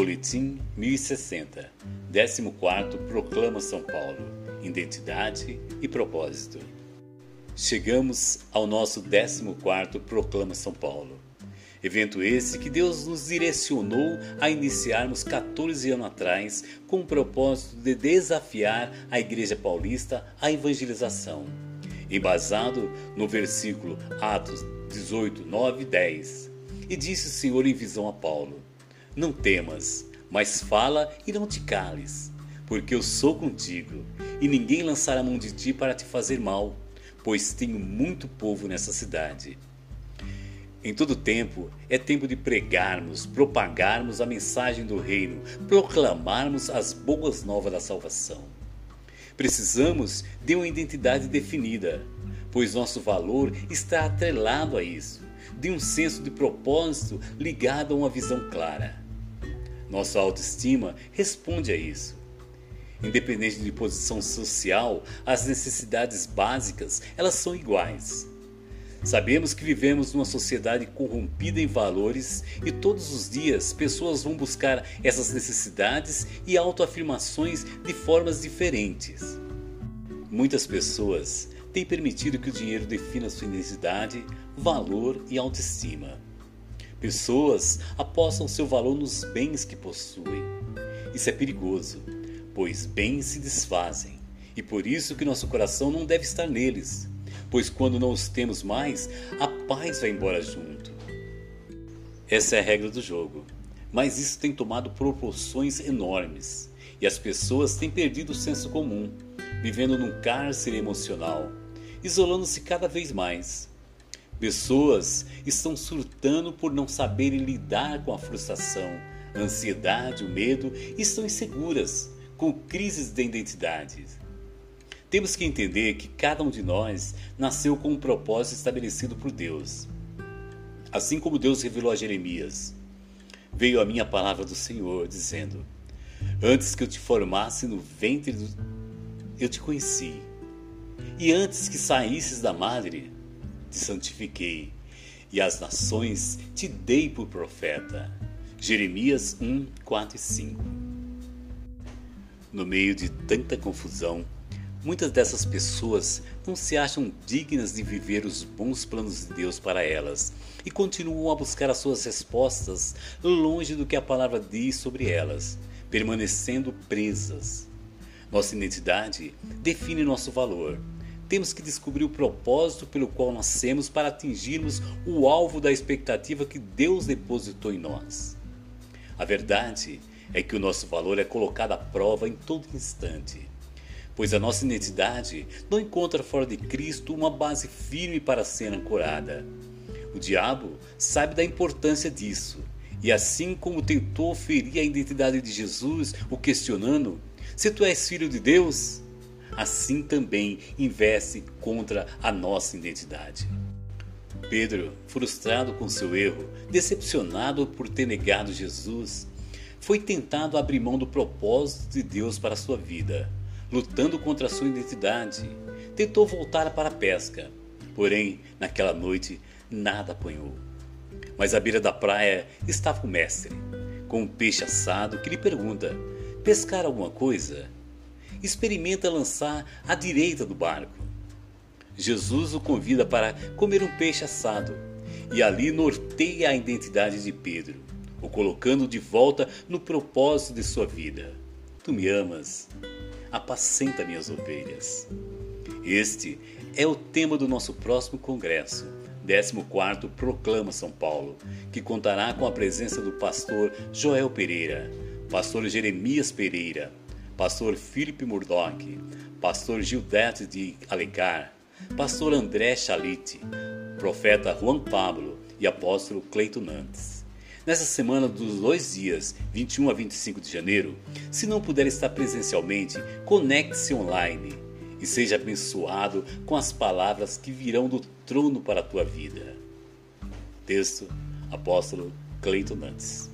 Boletim 1060, 14 Proclama São Paulo, Identidade e Propósito. Chegamos ao nosso 14 Proclama São Paulo. Evento esse que Deus nos direcionou a iniciarmos 14 anos atrás com o propósito de desafiar a Igreja Paulista à evangelização, embasado no versículo Atos 18, 9 e 10. E disse o Senhor em visão a Paulo: Não temas, mas fala e não te cales, porque eu sou contigo, e ninguém lançará mão de ti para te fazer mal, pois tenho muito povo nessa cidade. Em todo tempo é tempo de pregarmos, propagarmos a mensagem do Reino, proclamarmos as boas novas da salvação. Precisamos de uma identidade definida, pois nosso valor está atrelado a isso, de um senso de propósito ligado a uma visão clara. Nossa autoestima responde a isso. Independente de posição social, as necessidades básicas elas são iguais. Sabemos que vivemos numa sociedade corrompida em valores e todos os dias pessoas vão buscar essas necessidades e autoafirmações de formas diferentes. Muitas pessoas têm permitido que o dinheiro defina sua identidade, valor e autoestima. Pessoas apostam seu valor nos bens que possuem. Isso é perigoso, pois bens se desfazem, e por isso que nosso coração não deve estar neles pois quando não os temos mais, a paz vai embora junto. Essa é a regra do jogo, mas isso tem tomado proporções enormes e as pessoas têm perdido o senso comum, vivendo num cárcere emocional, isolando-se cada vez mais. Pessoas estão surtando por não saberem lidar com a frustração, a ansiedade, o medo e estão inseguras, com crises de identidade. Temos que entender que cada um de nós nasceu com um propósito estabelecido por Deus. Assim como Deus revelou a Jeremias, veio a minha palavra do Senhor, dizendo: Antes que eu te formasse no ventre, do... eu te conheci. E antes que saísses da madre, te santifiquei. E as nações te dei por profeta. Jeremias 1, 4 e 5. No meio de tanta confusão, Muitas dessas pessoas não se acham dignas de viver os bons planos de Deus para elas e continuam a buscar as suas respostas longe do que a palavra diz sobre elas, permanecendo presas. Nossa identidade define nosso valor. Temos que descobrir o propósito pelo qual nascemos para atingirmos o alvo da expectativa que Deus depositou em nós. A verdade é que o nosso valor é colocado à prova em todo instante pois a nossa identidade não encontra fora de Cristo uma base firme para ser ancorada. O diabo sabe da importância disso, e assim como tentou ferir a identidade de Jesus, o questionando: se tu és filho de Deus, assim também investe contra a nossa identidade. Pedro, frustrado com seu erro, decepcionado por ter negado Jesus, foi tentado abrir mão do propósito de Deus para sua vida lutando contra sua identidade. Tentou voltar para a pesca, porém, naquela noite, nada apanhou. Mas à beira da praia estava o mestre, com um peixe assado que lhe pergunta: Pescar alguma coisa? Experimenta lançar à direita do barco. Jesus o convida para comer um peixe assado e ali norteia a identidade de Pedro, o colocando de volta no propósito de sua vida. Tu me amas, apacenta minhas ovelhas. Este é o tema do nosso próximo congresso, 14 Proclama São Paulo, que contará com a presença do pastor Joel Pereira, pastor Jeremias Pereira, pastor Felipe Murdoch, pastor Gildete de Alencar, pastor André Chalite, profeta Juan Pablo e apóstolo Cleito Nantes. Nessa semana dos dois dias, 21 a 25 de janeiro, se não puder estar presencialmente, conecte-se online e seja abençoado com as palavras que virão do trono para a tua vida. Texto: Apóstolo Cleiton Nantes.